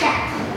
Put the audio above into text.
Jack.